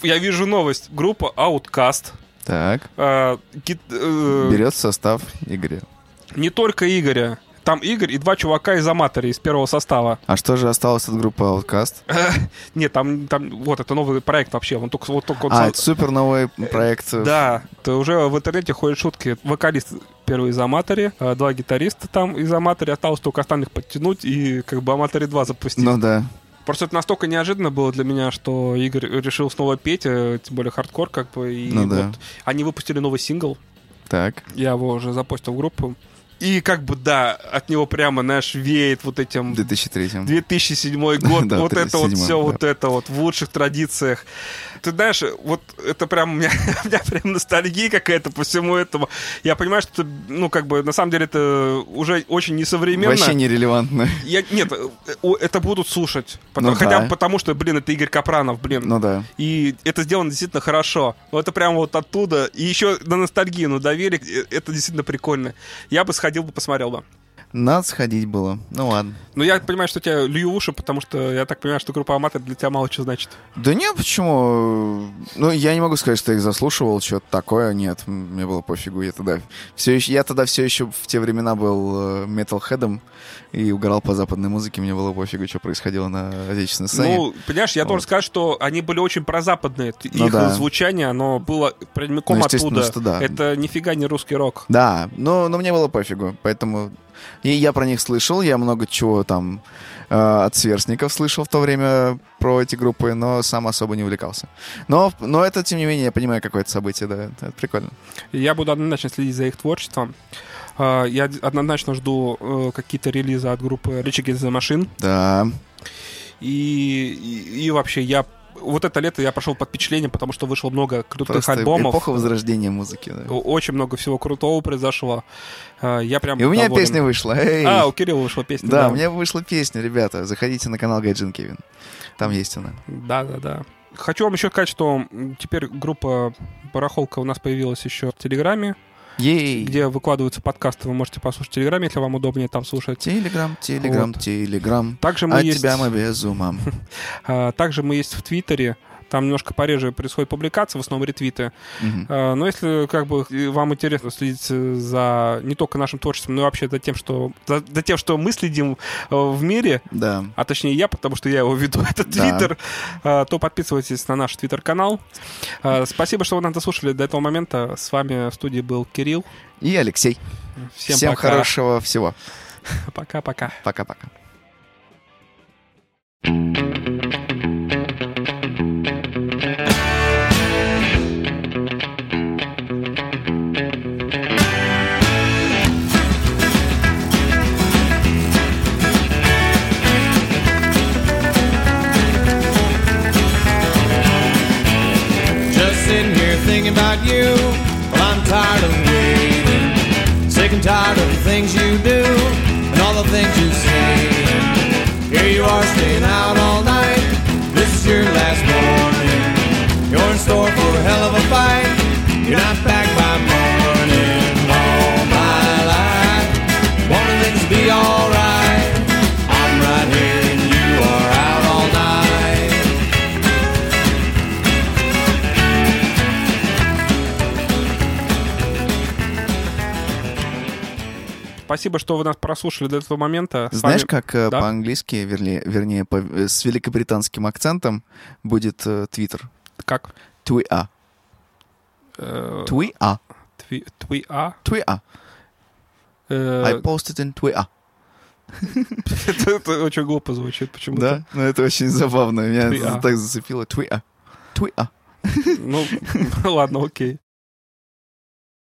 я вижу новость. Группа Outcast. Так. э, гит- э, Берет состав Игоря. не только Игоря. Там Игорь и два чувака из Аматори, из первого состава. А что же осталось от группы Outcast? Нет, там, там вот это новый проект вообще. Он только, вот только он А, сам- это супер новый проект. Да, то уже в интернете ходят шутки. Вокалист первый из Аматори, э, два гитариста там из Аматори, осталось только остальных подтянуть и как бы Аматори 2 запустить. Ну да. Просто это настолько неожиданно было для меня, что Игорь решил снова петь, э, тем более хардкор как бы. И Ну вот да. они выпустили новый сингл, Так. я его уже запостил в группу. И как бы, да, от него прямо, знаешь, веет вот этим В 2003 2007 год, Да, вот это вот 37-й, все, да. вот это вот в лучших традициях. Ты знаешь, вот это прям у меня, у меня прям ностальгия какая-то по всему этому. Я понимаю, что это, ну, как бы, на самом деле это уже очень несовременно. Вообще нерелевантно. Я, нет, это будут слушать. Потому, Ну хотя да. потому, что, блин, это Игорь Капранов, блин. Ну да. И это сделано действительно хорошо. Но это прямо вот оттуда. И еще на ностальгию, ну, доверие, э, это действительно прикольно. Я бы сходил бы, посмотрел бы. Надо сходить было. Ну ладно. Ну, я понимаю, что тебя лью уши, потому что я так понимаю, что группа Аматор для тебя мало что значит. Да нет, почему? Ну, я не могу сказать, что я их заслушивал, что-то такое. Нет, мне было пофигу. Я тогда все еще, я тогда все еще в те времена был э, металлхедом и угорал по западной музыке. Мне было пофигу, что происходило на отечественной сцене. Ну, понимаешь, я Вот. должен сказать, что они были очень прозападные. Их Ну да. звучание, оно было прямиком Ну, оттуда. что да. Это нифига не русский рок. Да, но, но мне было пофигу, поэтому... И я про них слышал, я много чего там э, от сверстников слышал в то время про эти группы, но сам особо не увлекался. Но, но это, тем не менее, я понимаю, какое-то событие, да, это, прикольно. Я буду однозначно следить за их творчеством. А, Я однозначно жду э, какие-то релизы от группы Rich Against the Machine. Да, И, и, и вообще я... Вот это лето я прошел под впечатлением, потому что вышло много крутых просто альбомов. эпоха возрождения музыки. да. Очень много всего крутого произошло. А, Я прям И у меня доволен. песня вышла. эй! А, у Кирилла вышла песня. да, у меня вышла песня, ребята. Заходите на канал Гайджин Кевин. Там есть она. Да, да, да. Хочу вам еще сказать, что теперь группа Барахолка у нас появилась еще в Телеграме, Ей! где выкладываются подкасты. Вы можете послушать в Телеграме, если вам удобнее там слушать. Телеграм, телеграм, Вот. телеграм. Также мы От есть, тебя мы без ума. а, также мы есть в Твиттере. Там немножко пореже происходит публикация, в основном ретвиты. А, Но если как бы вам интересно следить э, за не только нашим творчеством, но и вообще за тем, что за, за тем, что мы следим э, в мире, Да. а точнее я, потому что я его веду, этот Да. твиттер, а, то подписывайтесь на наш твиттер-канал. Спасибо, что вы нас дослушали до этого момента. С вами в студии был Кирилл. И Алексей. Всем, Всем пока. хорошего всего. Пока-пока. Пока-пока. Just tired of the things you do and all the things you say. Here you are staying out Спасибо, что вы нас прослушали до этого момента. С Знаешь, вами- как э, Да? по-английски, вернее, вернее по- э, с великобританским акцентом будет э, Твиттер? Как? Твиа. Э, Твиа. тви- Твиа? Твиа. Э, I posted in Твиа. Это это очень глупо звучит почему-то. Да? Ну, это очень забавно. Меня так зацепило. Твиа. Твиа. Ну, ладно, окей.